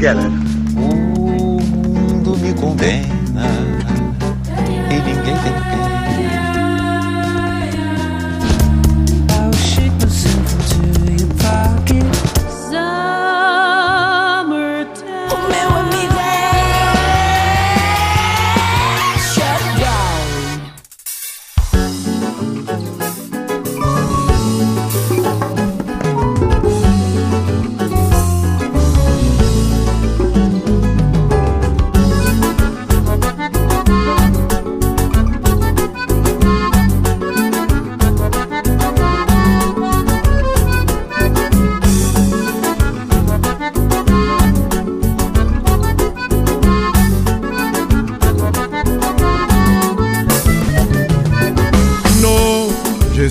boy. Together. O mundo me condena e ninguém tem pena.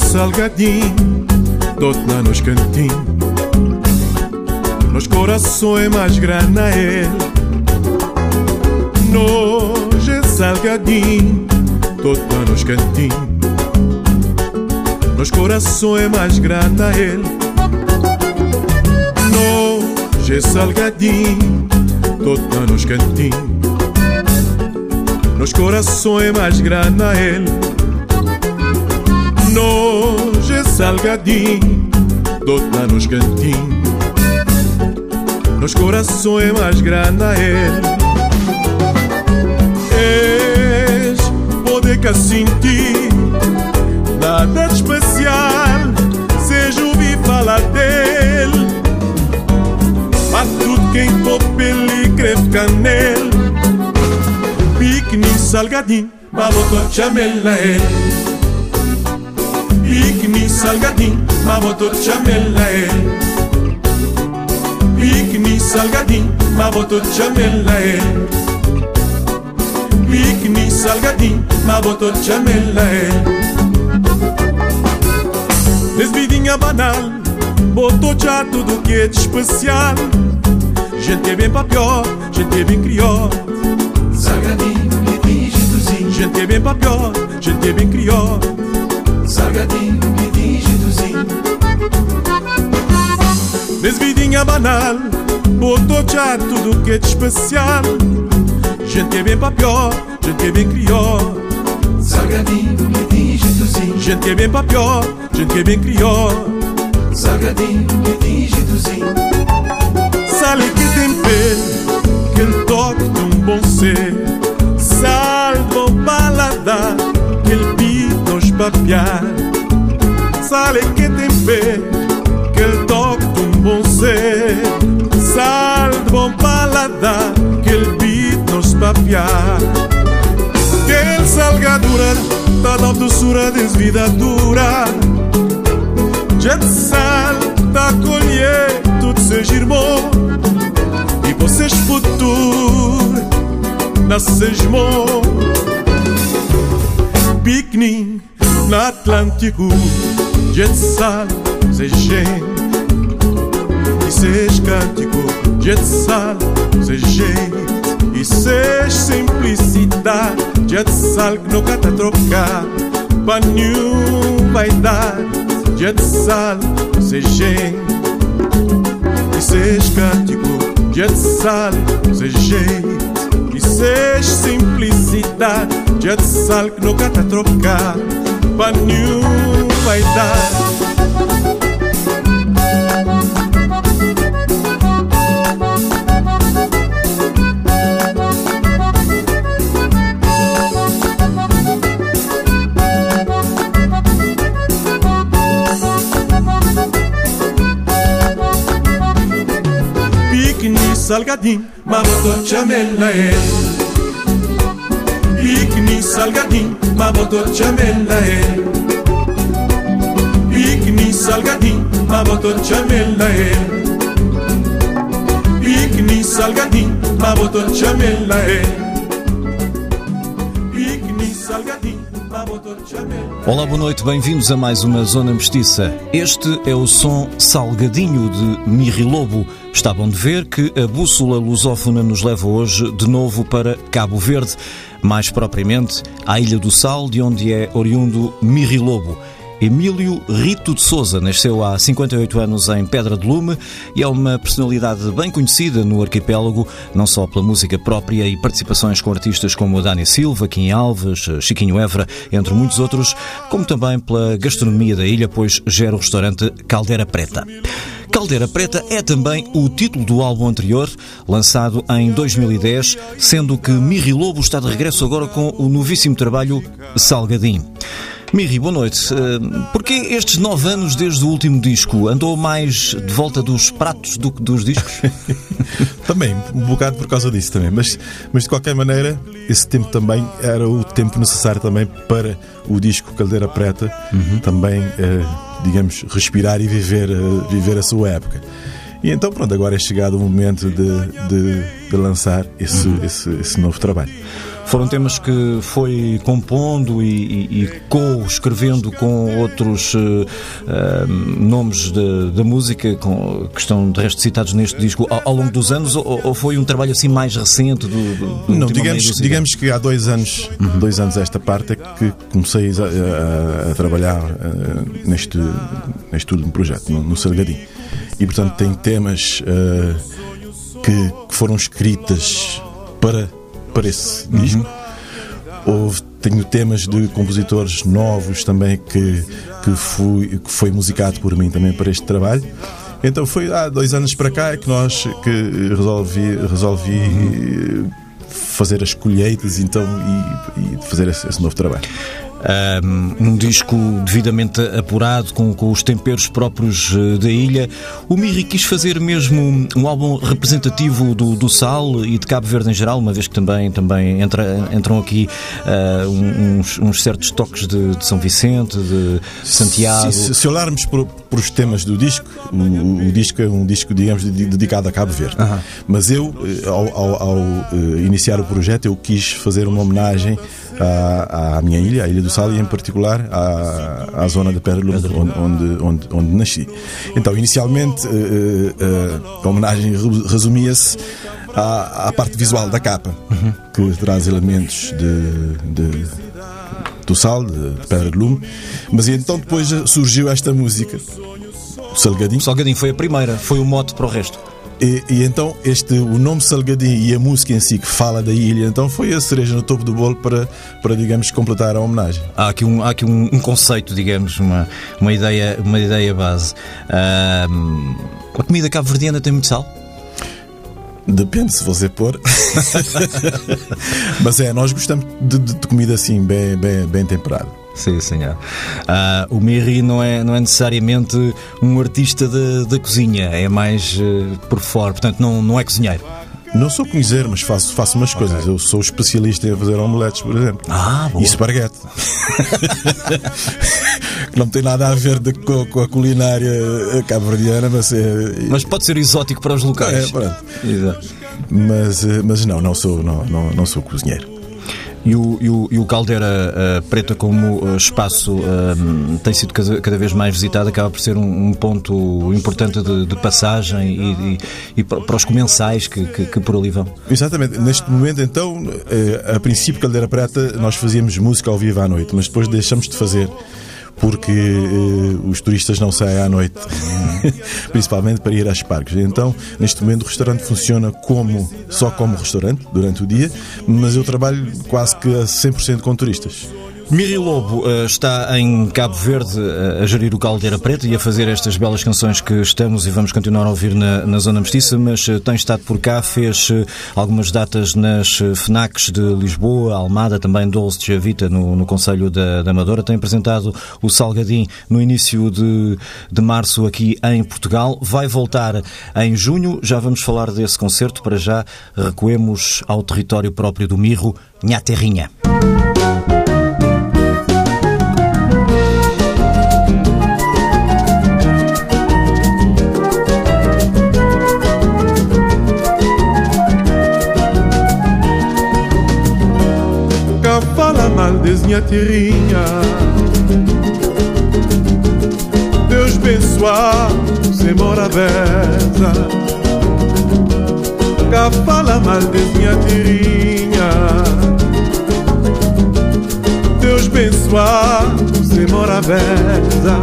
Salgadinho, dou-te lá nos cantinhos. Nos corações mais grana é. Nojo é salgadinho, dou-te lá nos cantinhos. Nos corações mais grana é ele. Nojo é salgadinho, dou-te lá nos cantinhos. Nos corações mais grana ele. É salgadinho, dou-te lá nos cantinhos. Nos corações mais grana ele. És poder que sentir, nada de especial, seja ouvir falar dele. Mas tudo quem topa ele creve canel. Pique salgadinho, botou chamela ele. Pique salgadinho, mas botou chamela ele. Pique salgadinho, mas botou chamela ele. Pique salgadinho, mas botou chamela ele. Desvidinha banal, botou já tudo que é de especial. Gente é bem pra pior, gente é bem crió. Salgadinho, quentinho, jeitozinho. Gente é bem pra pior, gente é bem crió. Salgadinho, Desvidinha banal, botou já tudo que é de especial. Gente é bem pra pior, gente é bem crió. Salgadinho, quentinho, jeitozinho. Gente é bem pra pior, gente é bem crió. Salgadinho, quentinho, jeitozinho. Sale que tempero, que ele toque de um bom ser. Salva o paladar, que ele pita os papiar. Sale que tempero, um bom ser. Salva o paladar, que ele pita os papiar. Que ele salgadura, toda a doçura desvida dura. Gente sal, tá colher, tudo seja irmão. E vocês futuro, nasces irmão. Piquenique no Atlântico, gente sal, seja gente. E seja cântico, gente sal, seja gente. E seja simplicidade, gente sal que nunca tá trocar. Pra nenhum vai dar, gente sal, seja gente. E seja cântico, gente sal, seja gente. E seja simplicidade, gente sal que nunca tá trocar. Pra nenhum vai salgadinho, mas botou chamela ele. Pique salgadinho, mas botou chamela ele. Pique salgadinho, maboto chamela é. Pique salgadinho, maboto chamela. Olá, boa noite, bem-vindos a mais uma Zona Mestiça. Este é o som salgadinho de Mirri Lobo. Está bom de ver que a bússola lusófona nos leva hoje de novo para Cabo Verde, mais propriamente à Ilha do Sal, de onde é oriundo Mirri Lobo. Emílio Rito de Souza nasceu há 58 anos em Pedra de Lume e é uma personalidade bem conhecida no arquipélago, não só pela música própria e participações com artistas como Dani Silva, Kim Alves, Chiquinho Évora, entre muitos outros, como também pela gastronomia da ilha, pois gera o restaurante Caldeira Preta. Caldeira Preta é também o título do álbum anterior, lançado em 2010, sendo que Mirri Lobo está de regresso agora com o novíssimo trabalho Salgadinho. Mirri, boa noite. Uh, porquê estes nove anos desde o último disco? Andou mais de volta dos pratos do que dos discos? também, um bocado por causa disso também. Mas, mas de qualquer maneira, esse tempo também era o tempo necessário também para o disco Caldeira Preta uhum. também, uh, digamos, respirar e viver, uh, viver a sua época. E então, pronto, agora é chegado o momento de, de, de lançar esse, uhum. esse, esse novo trabalho. Foram temas que foi compondo e, e, e co-escrevendo com outros uh, uh, nomes da música com, que estão de resto citados neste disco ao, ao longo dos anos ou, ou, foi um trabalho assim mais recente do, do, Não, digamos, digamos que há dois anos, uhum. dois anos esta parte é que comecei a, a, a trabalhar uh, neste, neste último projeto, no, no Salgadinho. E portanto tem temas que, que foram escritas para para esse disco. Houve, tenho temas de compositores novos também que, que, fui, que foi musicado por mim também para este trabalho. Então foi há dois anos para cá que nós que resolvi, resolvi uhum. fazer as colheitas então, e, e fazer esse, esse novo trabalho um disco devidamente apurado, com, com os temperos próprios eh, da ilha. O Miri quis fazer mesmo um álbum representativo do, do Sal e de Cabo Verde em geral, uma vez que também, também entra, entram aqui uh, uns, uns, certos toques de, de, São Vicente, de Santiago. Se, se olharmos por, por, os temas do disco, o, o, disco é um disco, digamos, dedicado a Cabo Verde. Mas eu, eh, ao, ao, ao, iniciar o projeto, eu quis fazer uma homenagem à, à minha ilha, a Ilha do Sal, e em particular à, à zona de Pedra onde, onde, onde, onde nasci. Então, inicialmente, uh, uh, a homenagem resumia-se à, à, parte visual da capa, uhum. que traz elementos de, de do sal, de, de pedra de lume. Mas então depois surgiu esta música, o Salgadinho. O Salgadinho foi a primeira, foi o mote para o resto. E, e, então este, o nome Salgadinho e a música em si que fala da ilha, então foi a cereja no topo do bolo para, para digamos, completar a homenagem. Há aqui um, há aqui um, um conceito, digamos, uma, uma, ideia, uma ideia base. Uh, a comida cabo-verdiana tem muito sal? Depende se você pôr. Mas é, nós gostamos de, de comida assim, bem, bem, bem temperada. Sim, senhor. Uh, o Miri não é, não é necessariamente um artista da cozinha, é mais uh, por fora, portanto, não, não é cozinheiro. Não sou cozinheiro, mas faço, faço umas okay. coisas. Eu sou especialista em fazer omeletes, por exemplo. Ah, boa. E esparguete. não tem nada a ver de, com, com, a culinária cabo-verdiana, mas é. Mas pode ser exótico para os locais. É, pronto. Exato. Mas, eh, mas não, não sou, não, não, não sou cozinheiro. E o, e o, e o Caldeira uh, Preta, como uh, espaço uh, tem sido cada, cada, vez mais visitado, acaba por ser um, um ponto importante de, de passagem e, e, para os comensais que, que, que, por ali vão. Exatamente. Neste momento, então, a princípio, Caldeira Preta, nós fazíamos música ao vivo à noite, mas depois deixamos de fazer porque uh, os turistas não saem à noite, principalmente para ir às parques. Então, neste momento, o restaurante funciona como só como restaurante durante o dia, mas eu trabalho quase que a 100% com turistas. Miri Lobo uh, está em Cabo Verde uh, a gerir o Caldeira Preta e a fazer estas belas canções que estamos e vamos continuar a ouvir na, na Zona Mestiça, mas uh, tem estado por cá, fez algumas datas nas FNACs de Lisboa, Almada, também Dolce de Javita, no, no Conselho da, da Amadora. Tem apresentado o Salgadim no início de, de março aqui em Portugal. Vai voltar em junho. Já vamos falar desse concerto. Para já, recuemos ao território próprio do Mirro, Nha Terrinha. Maldes, minha terrinha. Deus abençoar, sem mora beza. Cá fala Maldes, minha terrinha. Deus abençoar, sem mora beza.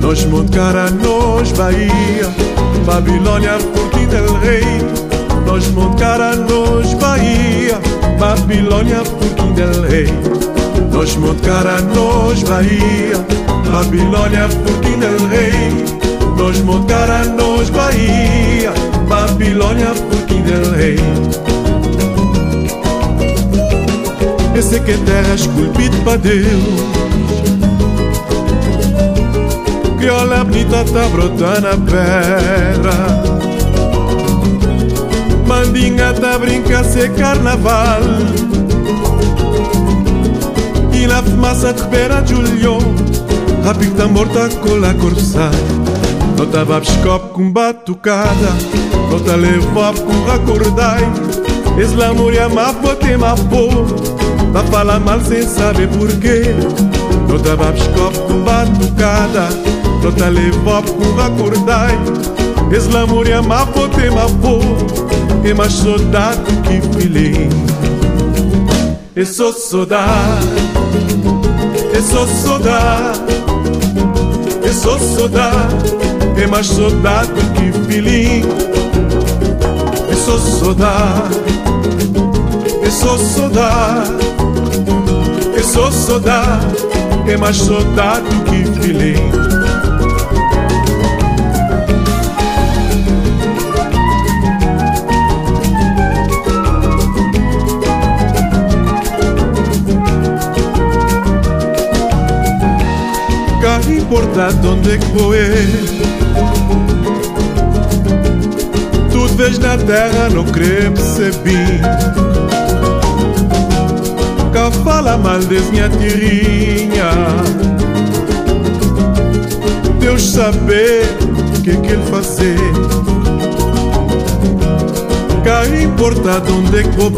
Nós Moncara, nós Bahia, Babilônia, Fortim del Rei. Nós Moncara, nós Bahia, Babilônia, Fortim del Rei. Nós Moncara, nós Bahia, Babilônia, Fortim del Rei. Nós Moncara, nós Bahia, Babilônia, Fortim del Rei. Esse que é terra esculpida para Deus crioula bonita tá brotando na pedra Tá brinca ser carnaval. E na fumaça de pera Julio A pinta morta com a corça Não tava biscope com batucada Não tá levava com acordai Es la moria ma pote ma po Tá falar mal sem saber porquê Não tava biscope com batucada Tota levou por acordai Es la moria ma pote ma po E mais soldado que filei E sou soldado E sou soldado E sou soldado E mais soldado que filei E sou soldado E sou soldado E sou soldado E mais soldado que filei importa onde é ir Tudo vês na terra, não querer perceber Cá fala mal de minha tirinha. Deus saber o que é que ele fazer. Cá importa onde é que vou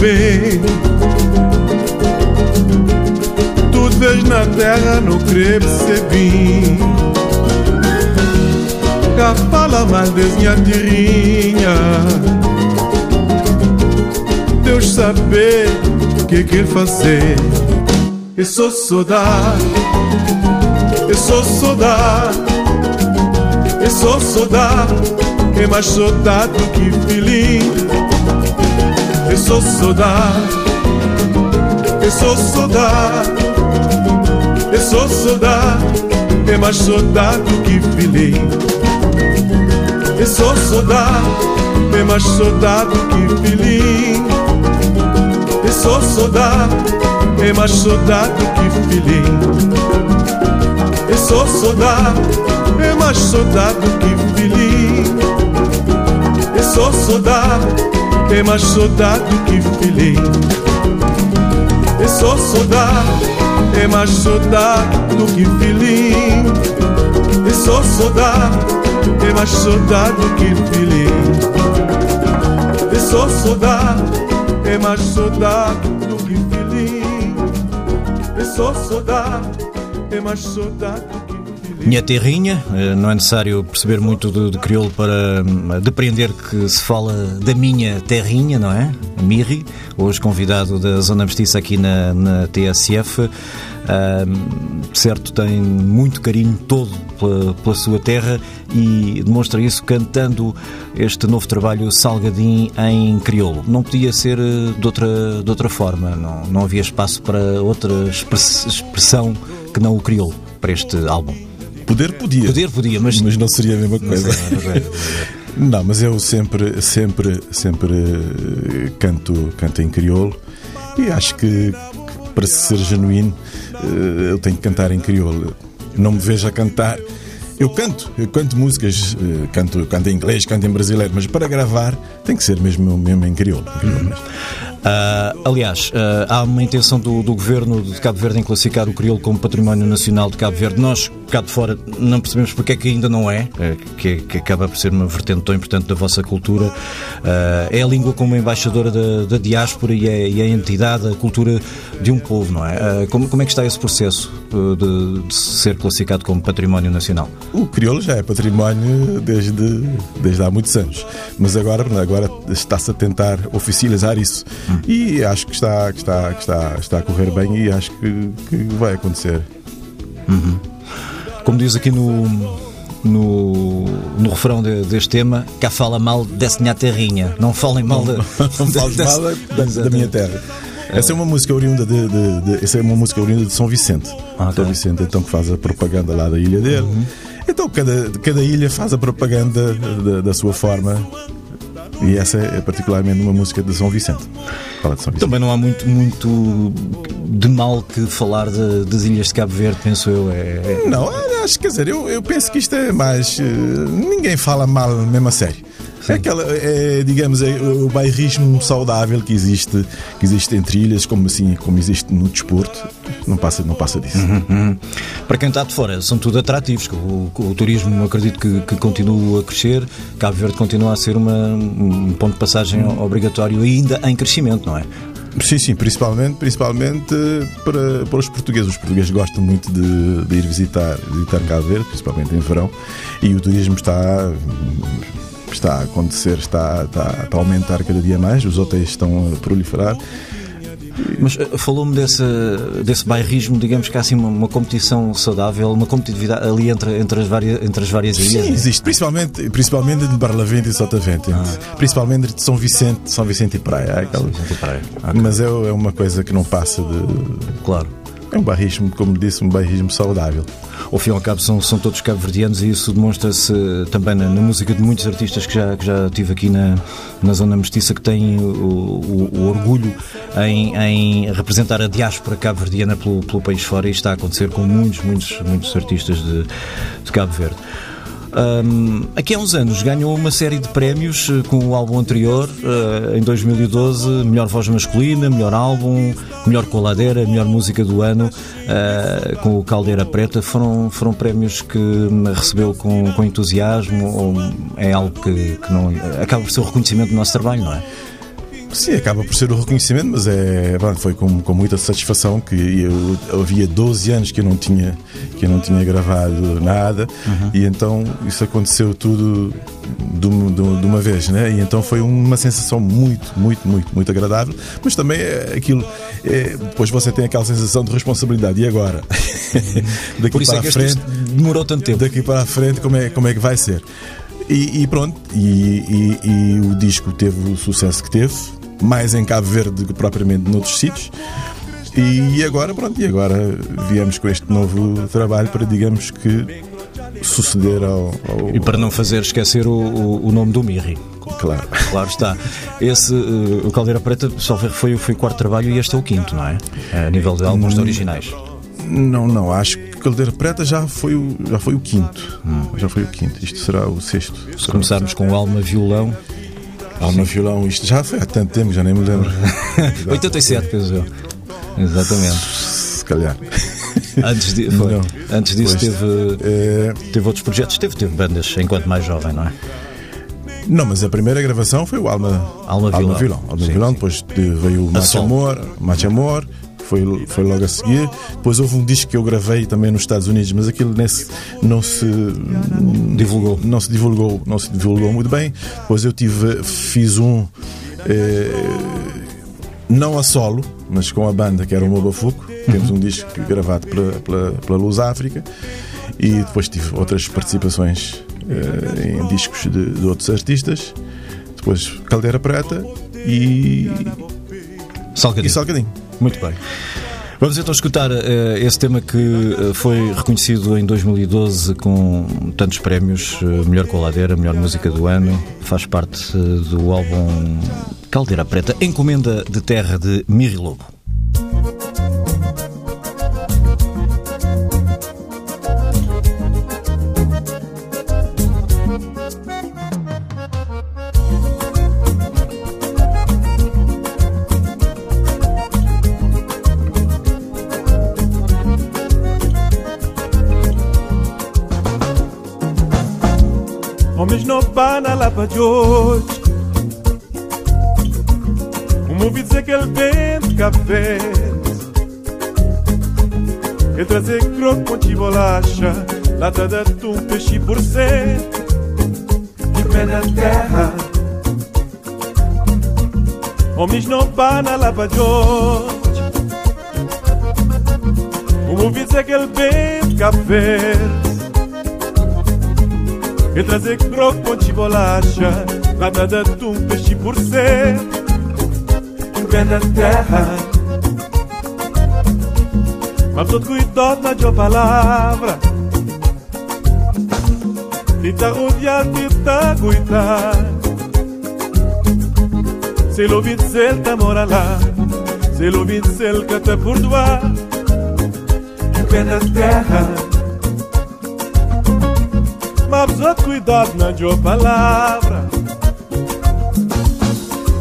vês na terra não querer perceber Cá fala mal de minha tirinha. Deus saber o que que ele fazer. Eu sou soldado Eu sou soldado Eu sou soldado É mais soldado que filhinho Eu sou soldado Eu sou soldado eu sou soldado, é mais soldado que filei. Eu sou soldado, é mais soldado que filei. Eu sou soldado, é mais soldado que filei. Eu sou soldado, é mais soldado que filei. Eu sou soldado, é mais soldado que filei. Eu sou soldado é mais soldado do que filhinho. E sou soldado, é mais soldado do que filhinho. E sou soldado, é mais soldado do que filhinho. E sou soldado, é mais soldado do que minha terrinha, não é necessário perceber muito de, de crioulo para hum, depreender que se fala da minha terrinha, não é? Mirri, hoje convidado da Zona Mestiça aqui na, na TSF. Um, certo, tem muito carinho todo pela, pela, sua terra e demonstra isso cantando este novo trabalho Salgadim em crioulo. Não podia ser eh, de outra, de outra forma, não, não havia espaço para outra expressão que não o crioulo para este álbum. Poder podia. Poder podia, mas, mas não seria a mesma coisa. Não, mas eu sempre, sempre, sempre eh, canto, canto em crioulo e acho que, que para ser genuíno eh, eu tenho que cantar em crioulo. Não me vejo a cantar. Eu canto, eu canto músicas, eh, canto, canto em inglês, canto em brasileiro, mas para gravar tem que ser mesmo, mesmo em crioulo. Em crioulo Uh, aliás, uh, há uma intenção do, do, governo de Cabo Verde em classificar o crioulo como património nacional de Cabo Verde. Nós cá de fora não percebemos porque é que ainda não é, eh, que, que acaba por ser uma vertente tão importante da vossa cultura. Eh, é a língua como embaixadora da, da diáspora e é, e é a entidade, a cultura de um povo, não é? Eh, Como, como é que está esse processo de, de ser classificado como património nacional? O crioulo já é património desde, desde há muitos anos, mas agora, agora está-se a tentar oficializar isso e acho que está, que está, que está, está a correr bem e acho que, que vai acontecer. Como diz aqui no, no, no refrão de- deste tema, cá fala mal dessa minha terrinha. Não falem mal da. Não fales mal da, da minha terra. Essa é uma música oriunda de, de- de- essa é uma música oriunda de São Vicente. Ah. São Vicente, então que faz a propaganda lá da ilha dele. Então cada, cada ilha faz a propaganda da, da sua forma. E essa é particularmente uma música de São Vicente. Fala de São Vicente. Também não há muito, muito de mal que falar de- das Ilhas de Cabo Verde, penso eu. É, é- Não, acho, quer dizer, eu, eu penso que isto é mais. eh, ninguém fala mal mesmo a sério. É aquela, é, digamos, é o bairrismo saudável que existe, que existe entre ilhas, como assim, como existe no desporto, não passa, não passa disso. Hum. Para quem está de fora, são tudo atrativos. O, o turismo, acredito que, que continua a crescer. Cabo Verde continua a ser uma- um ponto de passagem obrigatório e ainda em crescimento, não é? Sim, sim, principalmente, principalmente para, para os portuguees. Os portugueses gostam muito de, de ir visitar, visitar Cabo Verde, principalmente em verão, e o turismo está, está a acontecer, está, está, está a aumentar cada dia mais, os hotéis estão a proliferar. Mas eh, falou-me desse, desse bairrismo, digamos que há assim uma, uma competição saudável, uma competitividade ali entre, entre, as, várias, entre as várias ilhas. Sim, né? existe, principalmente, principalmente de Barlavento e Sotavento, principalmente de São Vicente, São Vicente e Praia. é aquela- Vicente e Praia, ok. Mas é, é uma coisa que não passa de. Claro. É um bairrismo, como disse, um bairrismo saudável. Ao fim e ao cabo são, são todos cabo-verdianos e isso demonstra-se também na, na música de muitos artistas que já, que já tive aqui na, na Zona Mestiça que têm o, o- o orgulho em, em representar a diáspora cabo-verdiana pelo, pelo país fora e está a acontecer com muitos, muitos, muitos artistas de, de Cabo Verde. Hum, aqui há uns anos ganhou uma série de prémios eh, com o álbum anterior, eh, em 2012, melhor voz masculina, melhor álbum, melhor coladeira, melhor música do ano, eh, com o Caldeira Preta. Foram, foram prémios que recebeu com, com entusiasmo ou é algo que, que não. acaba por ser o reconhecimento do nosso trabalho, não é? Sim, acaba por ser o reconhecimento, mas é, bom, foi com, com muita satisfação que eu, eu havia 12 anos que eu não tinha, que eu não tinha gravado nada e então isso aconteceu tudo de, de de uma vez, né? E então foi uma sensação muito, muito, muito, muito agradável, mas também é aquilo, é, depois você tem aquela sensação de responsabilidade. E agora? Daqui Por isso para é que a frente demorou tanto tempo. daqui para a frente como é, como é que vai ser. E, e pronto, e, e- e o disco teve o sucesso que teve, mais em Cabo Verde que propriamente noutros sítios. E agora, pronto, e agora viemos com este novo trabalho para, digamos que, suceder ao. ao- E para não fazer esquecer o, o, o nome do Mirri. Claro. Claro está. Esse, eh, o Caldeira Preta, só foi, foi o quarto trabalho e este é o quinto, não é? A nível de álbuns de originais. Não, não, acho que Caldeira Preta já foi o, já foi o quinto. Já foi o quinto. Isto será o sexto. Se começarmos com o Alma Violão, Alma Violão, isto já foi há tanto tempo, já nem me lembro. 87, penso eu. Exatamente. Se calhar. Antes, de, foi. Não. Antes disso Pois. teve, É, teve outros projetos, teve, teve bandas enquanto mais jovem, não é? Não, mas a primeira gravação foi o Alma, Alma Vilão. Alma Sim, Vilão. sim. Depois de- veio o Sol. Amor, Macho Amor, foi, foi logo a seguir. Depois houve um disco que eu gravei também nos Estados Unidos, mas aquilo nesse, não se Divulgou. não se divulgou, não se divulgou muito bem. Depois eu tive, fiz um eh, não a solo, mas com a banda que era o Mobafuco. Temos um disco gravado pela, pela, pela Luz África e depois tive outras participações eh, em discos de, de outros artistas. Depois Caldeira Preta e, Salgadinho. e Salgadinho. Muito bem. Vamos então escutar eh, esse tema que eh, foi reconhecido em 2012 com tantos prémios, eh, melhor coladeira, melhor música do ano, faz parte do álbum Caldeira Preta, Encomenda de Terra de Miri Lobo. Para de hoje. Um ouvi dizer que ele vende café Ele trazer croco com de bolacha Lata de atum, peixe por ser De pé na terra. Homens não bana lá para de hoje. Um ouvi dizer que ele vende café e trazer croco com de bolacha Nada de atum, peixe por ser. Um pé na terra. Mas todo cuidado na tua palavra. E tá rodeado e tá cuidado Se ouvir dizer tá mora lá. Se ouvir dizer que tá por doar Um pé na terra outro cuidado na tua palavra.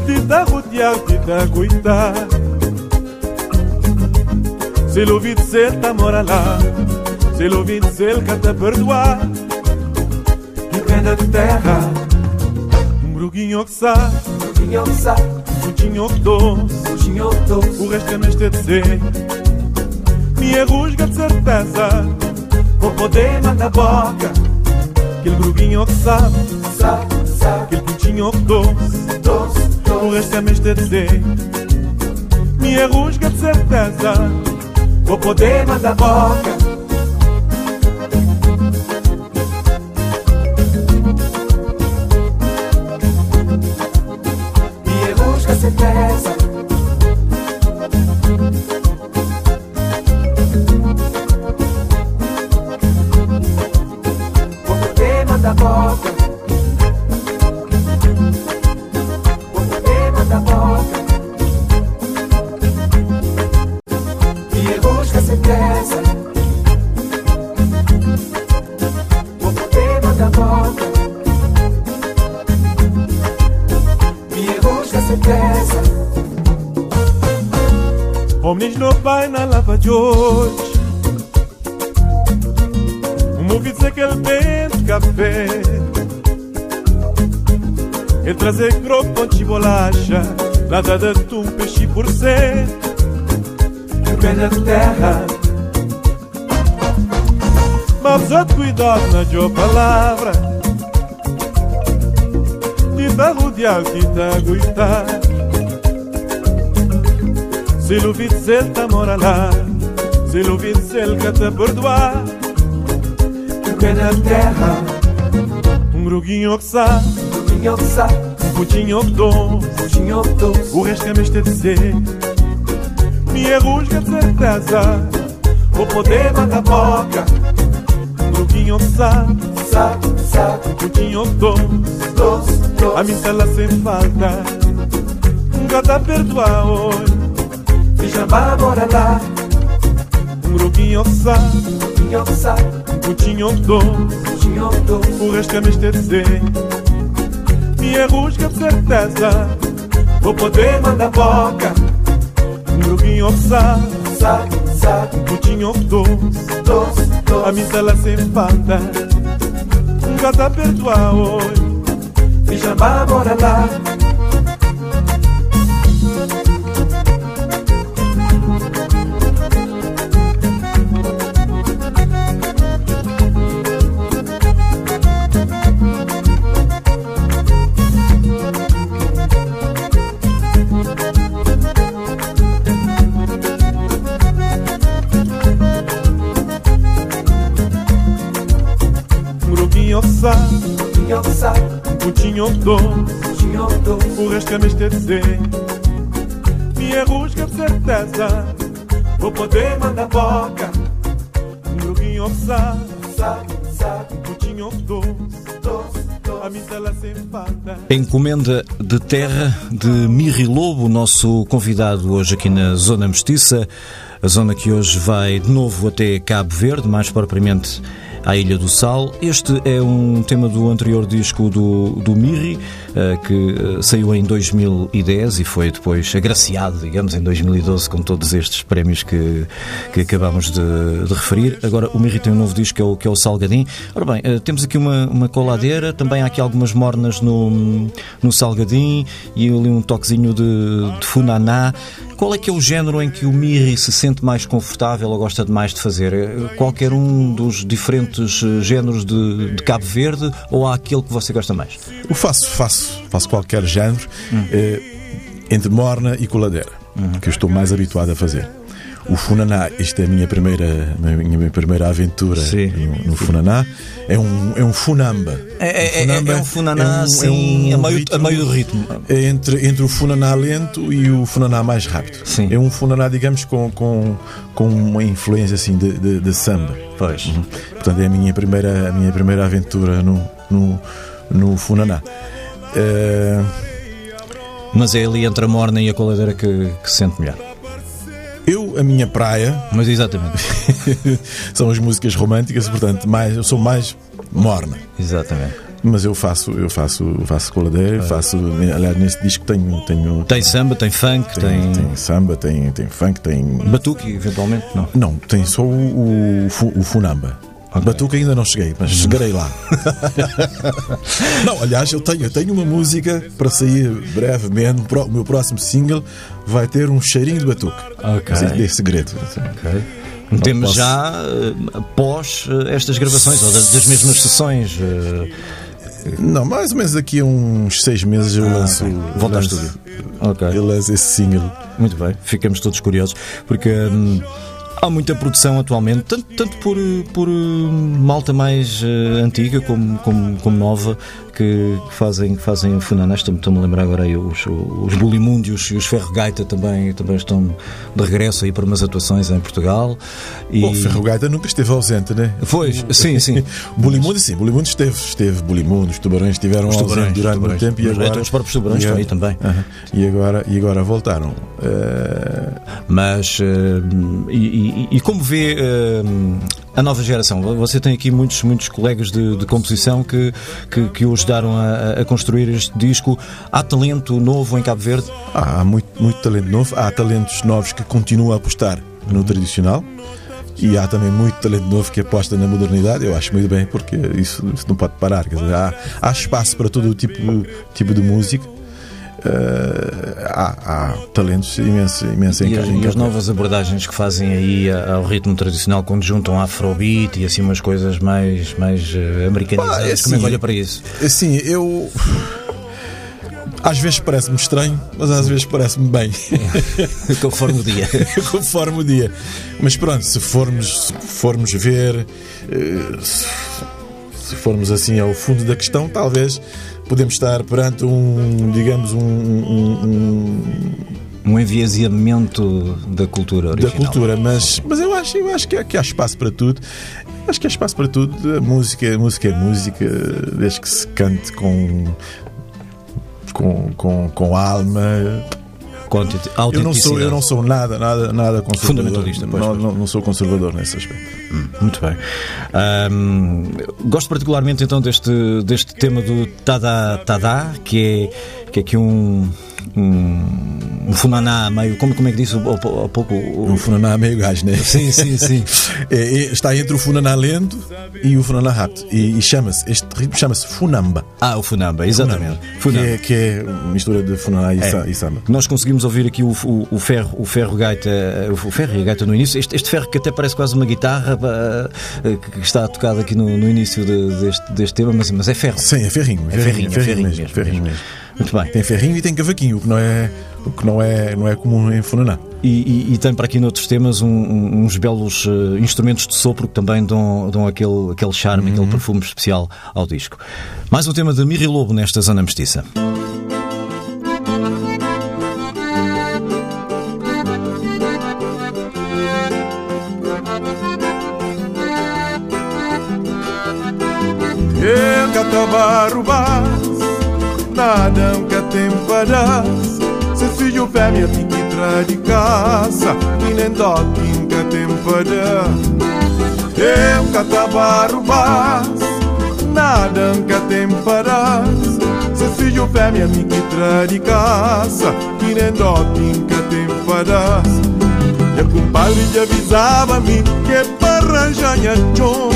Te dá rodear, te dá cuidar. Se ele ouvir dizer, tá mora lá. Se ele ouvir dizer, que te perdoar. E pé na terra? Um bruguinho que sabe Um bruguinho que sabe Um tinho que doce Um tinho que doce O resto é neste dizer Minha rusga de certeza. Vou poder mandar boca Aquele gruguinho que sabe, sabe, sabe. Aquele pintinho que doce, doce, doce. O resto é mesmo a dizer. Minha rusga de certeza, vou poder mandar boca. Nada de atum, peixe por ser E pé na terra Mas outro cuidado na tua palavra Te dá rodear, te dá aguentar Se ouvir dizer, tá mora lá Se ouvir dizer, que te perdoar pé na terra Um gruguinho que sabe Um gruguinho que sabe Um putinho que doce Um putinho que doce O resto é mesmo a dizer Minha rusga de certeza. Vou poder matar boca. Sabe Sabe, sabe Um putinho que doce Doce, doce A mim tá lá sem falta. Um gata E já vai bora lá. Um gruguinho que sabe Um gruguinho que sabe o tinho rusga de certeza. Vou poder mandar boca Um gruguinho que sabe, sabe, sabe O tinho doce, doce, doce A lá sem falta Um gato a perdoar hoje E já vai bora lá O tinho doce, o resto é rusga de certeza. Vou poder mandar boca. Doce, doce, Encomenda de terra de Miri Lobo, nosso convidado hoje aqui na Zona Mestiça. A zona que hoje vai de novo até Cabo Verde, mais propriamente à Ilha do Sal. Este é um tema do anterior disco do, do Mirri, eh, que eh, saiu em 2010 e foi depois agraciado, digamos, em 2012 com todos estes prémios que, que acabamos de, de referir. Agora o Mirri tem um novo disco que é o, que é o Salgadim. Ora bem, eh, temos aqui uma, uma coladeira, também há aqui algumas mornas no, no Salgadim e ali um toquezinho de, de funaná. Qual é que é o género em que o Mirri se sente mais confortável ou gosta de mais de fazer? Qualquer um dos diferentes eh, géneros de, de Cabo Verde ou há aquele que você gosta mais? Eu faço, faço, faço qualquer género eh, entre morna e coladeira, que eu estou mais habituado a fazer. O Funaná, esta é a minha primeira, minha, minha primeira aventura Sim. no, no Funaná. É um, é um funamba. É, é, é, Funamba é um funaná é um- assim, é um a, meio, ritmo- a meio do ritmo. É entre, entre o funaná lento e o funaná mais rápido. Sim. É um funaná, digamos, com, com, com uma influência assim de, de, de samba. Pois. Portanto, é a minha primeira, a minha primeira aventura no, no, no funaná. Eh, Mas é ali entre a morna e a coladeira que, que se sente melhor. A minha praia, Mas exatamente. são as músicas românticas, portanto, mais, eu sou mais morna. exatamente. Mas eu faço, eu faço, faço coladeira, faço. Aliás, nesse disco tenho. tenho Tem samba, tem funk, tem, tem, tem samba, tem, tem funk, tem. batuque, eventualmente, não. Não, tem só o, o, o Funamba. Batuca ainda não cheguei, mas chegarei lá. não, aliás, eu tenho, eu tenho uma música para sair brevemente. O meu próximo single vai ter um cheirinho de batuque. Ok. É- é segredo. Um tema posso- já eh, após eh, estas gravações, ou das, mesmas sessões. eh, Não, mais ou menos daqui a uns seis meses eu lanço. Volta ao estúdio. Ok. Eu lanço esse single. Muito bem, ficamos todos curiosos, porque hum, há muita produção atualmente, tanto, tanto por, eh, por hum, malta mais eh, antiga como, como, como nova, que, que fazem, que fazem funanas. Estou- Estou-me a lembrar agora aí, os, os Bulimúndios e os Ferro Gaita também, também estão de regresso aí para umas atuações em Portugal. E... Bom, Ferro Gaita nunca esteve ausente, né? Pois, sim, sim. Bulimundo, sim, Bulimundo esteve, esteve Bulimundo, os tubarões estiveram Os tubarões, ausentes durante tubarões. muito tempo e agora. então os próprios tubarões estão aí também. Aham. e, agora, e agora voltaram. Eh, Mas, eh, e, e- e como vê eh, a nova geração? Você tem aqui muitos, muitos colegas de, de composição que, que, que o ajudaram a, a construir este disco. Há talento novo em Cabo Verde? há muito, muito talento novo, há talentos novos que continuam a apostar no tradicional. E há também muito talento novo que aposta na modernidade. Eu acho muito bem, porque isso, isso não pode parar. Dizer, há, há espaço para todo o tipo, tipo de música. Eh, há, há talentos imensos, imensos em E em e as novas abordagens que fazem aí a- ao ritmo tradicional, quando juntam afrobeat e assim umas coisas mais, mais eh, americanizadas. Ah, é Como é que assim, olha para isso? Assim, eu. Às vezes parece-me estranho, mas às vezes parece-me bem, Conforme o dia. conforme o dia. Mas pronto, se formos, se formos ver, eh, se formos assim ao fundo da questão, talvez podemos estar perante um, digamos, um, um- um- Um enviesamento da cultura da original. cultura, mas, mas eu acho, eu acho que, há, que há espaço para tudo. Acho que há espaço para tudo. A música, a música é música, desde que se cante com, com, com, com alma. Eu não sou, eu não sou nada, nada, nada conservador. Fundamentalista, pois, não, não, não sou conservador nesse aspecto. Muito bem. Gosto particularmente então deste, deste tema do Tada Tada, que é, que é aqui um, um, um funaná meio. Como, como é que disse há pouco? O- O funaná meio gás, né? Sim, sim, sim. É, está entre o funaná lento e o funaná rápido. E, e chama-se, este ritmo chama-se funamba. Ah, o funamba, exatamente. Que Funamba. é, que é mistura de funaná e, É. e samba. Nós conseguimos ouvir aqui o, o- o ferro, o ferro gaita, o ferro e a gaita no início. Este, este ferro que até parece quase uma guitarra pá, que que está tocado aqui no, no início de- deste, deste tema, mas, mas é ferro. Sim, é ferrinho. É ferrinho, é ferrinho mesmo, mesmo, ferrinho mesmo. Muito bem. Tem ferrinho e tem cavaquinho, o que não é, o que não é, não é comum em funaná. E, e- e tem para aqui noutros temas um- uns belos eh, instrumentos de sopro que também dão, dão aquele, aquele charme, aquele perfume especial ao disco. Mais um tema de Miri Lobo nesta zona mestiça. Eu catabarro nada nunca tem paras. Se filho fêmea tem que entrar de casa, e nem dó nunca tem paras. Eu catabarro bas Nada nunca tem paras Se filho fêmea me que de casa Que nem dó nunca tem paras E a compadre já avisava-me Que para arranjar chão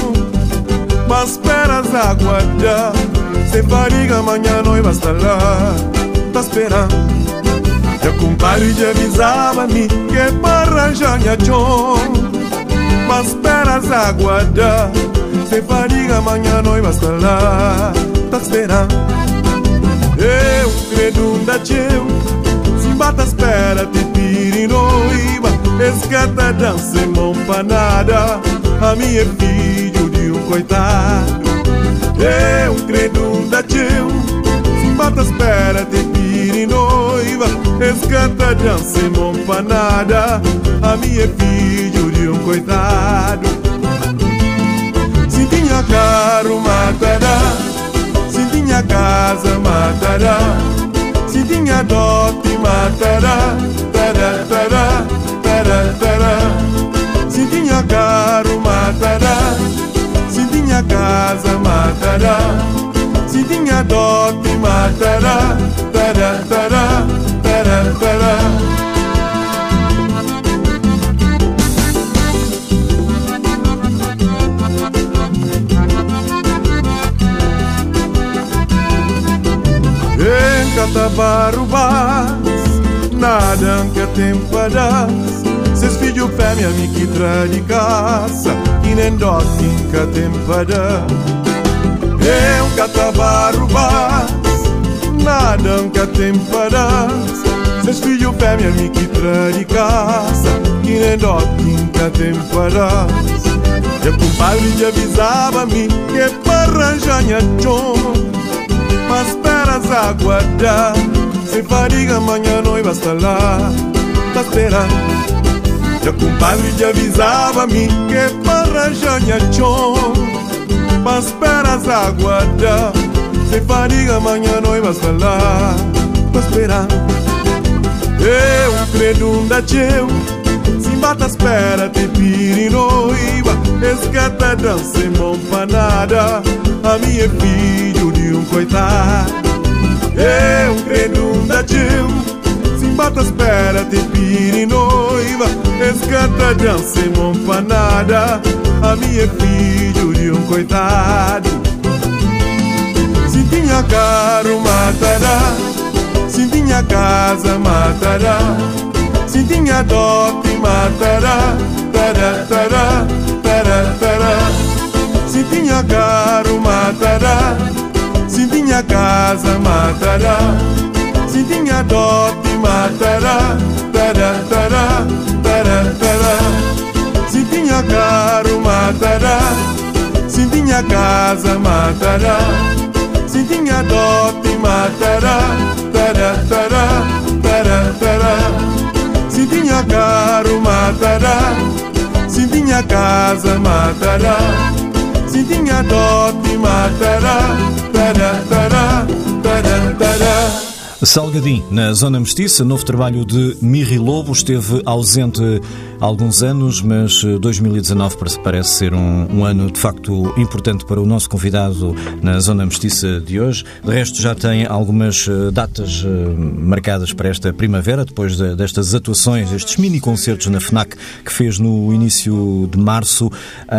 Mas esperas aguardar Sem fadiga amanhã não vai estar lá Tá esperando a compadre já avisava-me que para arranjar chão Mas esperas aguardar Sem fadiga amanhã não vai estar lá Tá esperando Eu credo um da teu Se bata espera te pire noiva Escata dança mão pra nada A minha é filho de um coitado Eu credo da teu bata espera te pire noiva. Escata dança mão pra nada. A minha filho de um coitado. Se tinha carro matará. Se tinha casa matará. Se tinha dote matará. Tará, tará, tará, tará. Se tinha carro matará. Se tinha casa matará Se tinha dote matará Tará, tará, tará, tará bas Nada que tem padas Seus filhos fêmea me que de caça E nem dó que tem catabarro bas Nada que tem padas Seus filhos fêmea me que de caça E nem dó que tem padas E a compadre já avisava-me Que para arranjar mas esperas aguardar Se fadiga amanhã não vai estar lá Tá esperando. E a compadre já avisava-me Que para arranjar Mas esperas aguardar Se fadiga amanhã não vai estar lá Tá esperando Eu credo um da teu Se bata espera te pire noiva Escata dança mão pra nada A minha é filho de um coitado Eu credo um da Se bata espera te pire noiva Escata dança mão pra nada A minha é filho de um coitado. Se tinha carro matará. Se tinha casa matará. Se tinha dote matará. Tará, tará, tará, tará. Se tinha carro matará. Se tinha casa matará. Se tinha dote matará. Tará, tará, tará, tará Se tinha carro matará. Se tinha casa matará. Se tinha dote matará. Tará, tará, tará, tará. Se carro matará. Se casa matará. Se dote matará. Tará, tará, tará, tará Salgadim, na Zona Mestiça, novo trabalho de Mirri Lobo, esteve ausente há alguns anos, mas 2019 parece ser um, um, ano de facto importante para o nosso convidado na Zona Mestiça de hoje. De resto, já tem algumas datas marcadas para esta primavera, depois de, destas atuações, estes mini concertos na FNAC que fez no início de março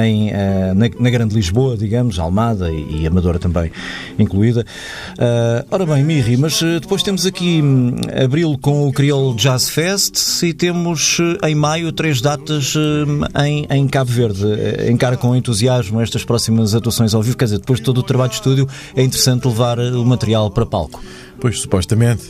em, na, na Grande Lisboa, digamos, Almada e, Amadora também incluída. Ora bem, Mirri, mas depois temos aqui hum, abril com o Creole Jazz Fest e temos em maio três datas hum, em, em Cabo Verde. Encara com entusiasmo estas próximas atuações ao vivo, quer dizer, depois de todo o trabalho de estúdio, é interessante levar o material para palco. Pois, supostamente.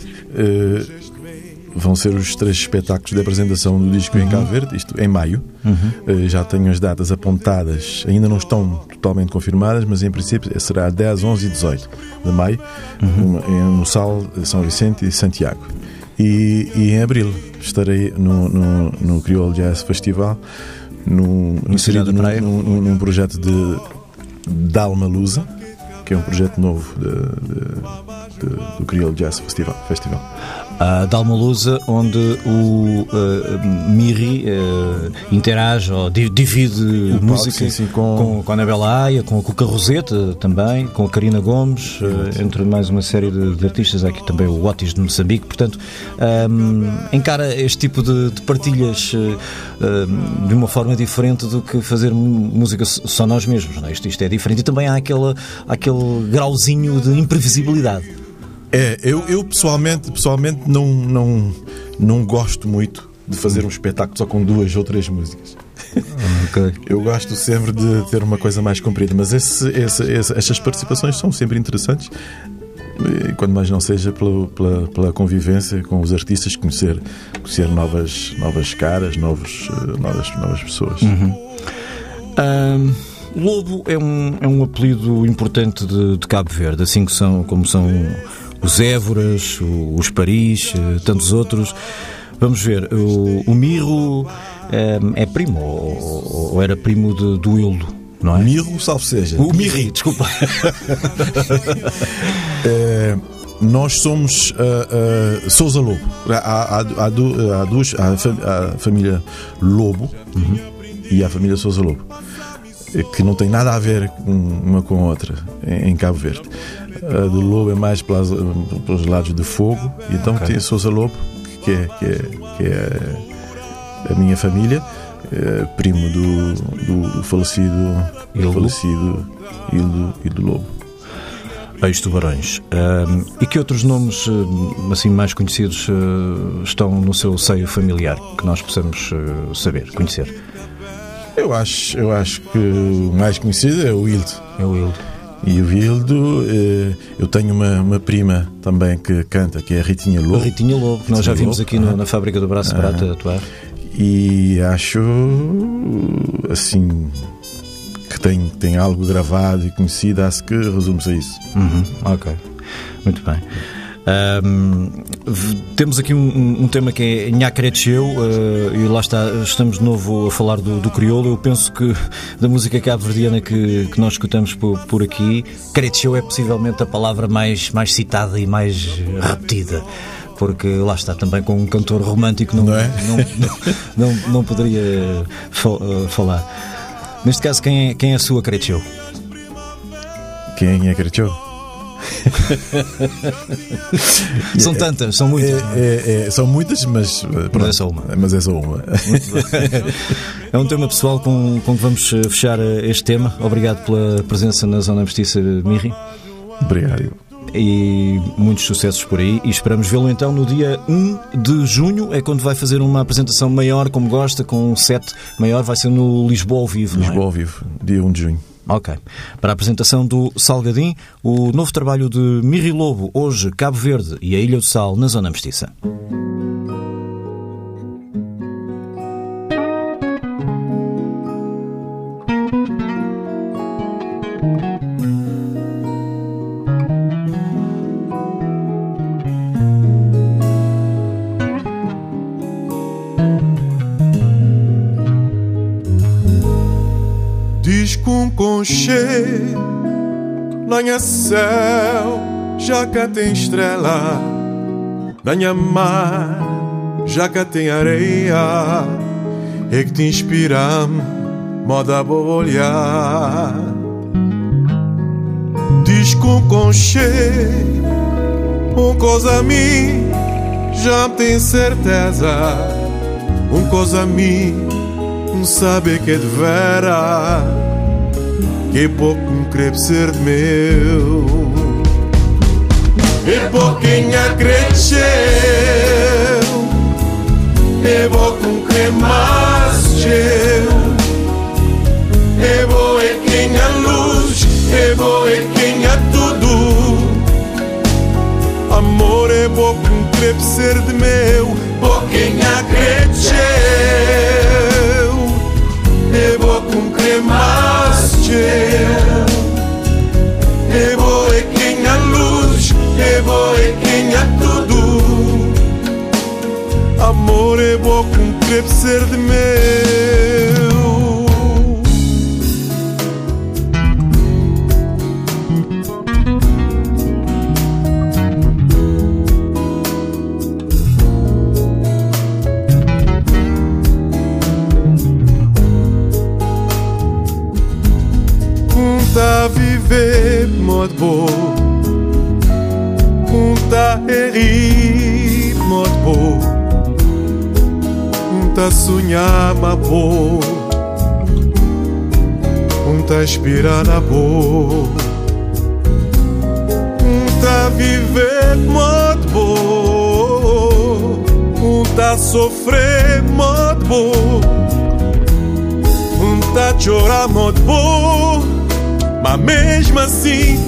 Vão ser os três espetáculos de apresentação do disco uhum. em Cabo Verde, isto em maio. Uhum. Já tenho as datas apontadas, ainda não estão totalmente confirmadas, mas em princípio será 10, 11 e 18 de maio, uhum. no Sal, São Vicente e Santiago. E, e em abril estarei no, no, no Crioulo Jazz Festival, no, inserido num, num, num projeto de Dalma Lusa, que é um projeto novo de, de, de, do Crioulo Jazz Festival. Festival. A Lusa, onde o uh, Miri uh, interage ou di- divide música sim, sim, com- com, com a Anabela Aia, com a Cuca Roseta também, com a Karina Gomes, uh, entre mais uma série de, de artistas, há aqui também o Otis de Moçambique. Portanto, um, encara este tipo de, de partilhas um, de uma forma diferente do que fazer música só nós mesmos. Não é? isto, isto é diferente e também há, aquela, há aquele grauzinho de imprevisibilidade. É, eu, eu pessoalmente, pessoalmente não, não, não gosto muito de fazer um espetáculo só com duas ou três músicas. Ok. Eu gosto sempre de ter uma coisa mais comprida, mas esse, esse, esse- estas participações são sempre interessantes. E quando mais não seja pela, pela, pela convivência com os artistas, conhecer, conhecer novas, novas caras, novos, eh, novas, novas pessoas. Ahm, Lobo é um, é um apelido importante de, de Cabo Verde, assim que são, como são os Évoras, os Paris, eh, tantos outros. Vamos ver, o, o Mirro ahm, é primo ou, ou- era primo de- do Ildo, não é? Mirro, salve seja. O Mirri, desculpa. Eh, nós somos uh, uh, Souza Lobo. Há, há, há, du- há duas. Há a, família Lobo e a família Souza Lobo. Eh, Que não tem nada a ver um- uma com a outra em, Cabo Verde. A do Lobo é mais pelas, pelos lados de fogo, então tem a Souza Lobo, que é, que é, que é a minha família, eh, primo do, do falecido, do Ildo. falecido Ildo, Ildo Lobo. Ex-tubarões. Ahm, e que outros nomes ahm, assim mais conhecidos ah, estão no seu seio familiar que nós possamos ah, saber, conhecer? Eu acho, eu acho que o mais conhecido é o Hildo. É o Ildo. E o Hildo, eh, eu tenho uma, uma prima tambtambém que canta, que é a Ritinha A Lobo. Ritinha Lobo, que nós já Ritinha vimos Lobo, aqui no- ah. na fábrica do Braço de Prata a atuar. E acho assim que tem, tem algo gravado e conhecido, acho que resume-se a isso. Uhum, ok, muito bem. V- temos aqui um, um- um tema que é Nhacretcheu uh, e lá está, estamos de novo a falar do, do crioulo. Eu penso que da música cabo-verdiana que, que nós escutamos por, por aqui, Cretcheu é possivelmente a palavra mais, mais citada e mais repetida. Porque lá está também com um cantor romântico não, Não é? não, não, não, poderia fa- uh, falar. Neste caso, quem é, quem é a sua Cretcheu? Quem é acreditou? São tantas, são muitas. É, é- é- são muitas, mas, eh, pronto, é só uma. Mas é só uma. É um tema pessoal com, com que vamos eh, fechar eh, este tema. Obrigado pela presença na Zona Mestiça Mirri Obrigado. e muitos sucessos por aí. E esperamos vê-lo então no dia 1 de junho, é quando vai fazer uma apresentação maior, como gosta, com um set maior. Vai ser no Lisboa ao vivo. é? Lisboa ao vivo, dia 1 de junho. Ok. Para a apresentação do Salgadim, o novo trabalho de Mirri Lobo, hoje Cabo Verde e a Ilha do Sal, na Zona Mestiça. Conchê, lanha céu, já cá tem estrela, lanha mar, já cá tem areia, é que te inspira, moda boa olhar. Diz com conchê, um coisa a mim, já tem certeza, um coisa a mim não sabe que é de vera Que pouco quer ser meu. É pouquinha cresceu É bom com que mais É boa é quem a luz É boa é quem tudo. Amor é bom com ser de meu. Pouquinha bom com Um tá sonhar mas bom. Um tá inspirar na boa. Um tá viver bom. Um tá sofrer bom. Um tá chorar muito bom. Mas mesmo assim,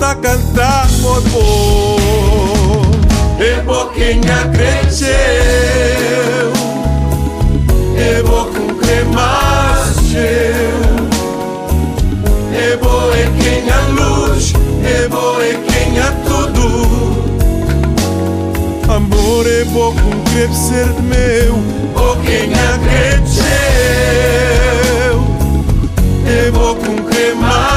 tá cantar muito bom. É boquinha cresceu. É boca cremacheu. É boa é quem a luz, é boa é quem a tudo. Amor é bom com crescer meu, oh quem acrediteu. É bom com cremacheu.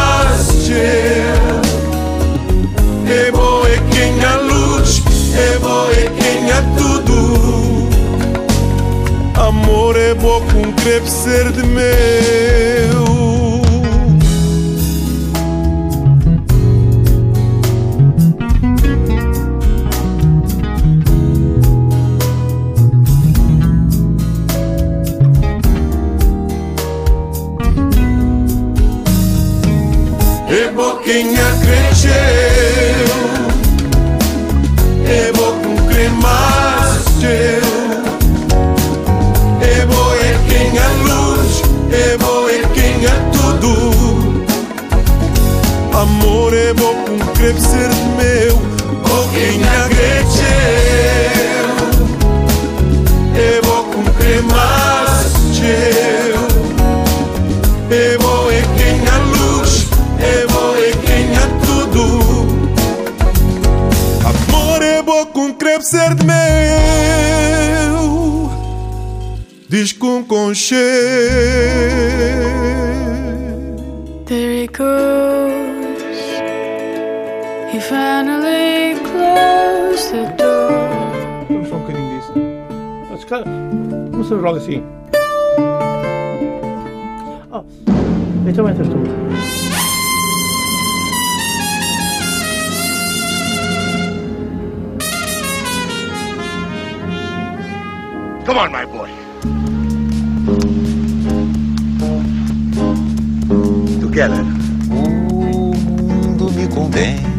Amor é bom com crescer de meu. É boquinha cresceu Amor é bom com crescer meu. Boquinha cresceu É bom com cremacheu É boa é quem a luz É boa é quem a tudo. Amor é bom com crescer meu. Diz com concheiro There he goes. Se joga assim. Ah, então entras tu. Come on, my boy. Together. O mundo me condena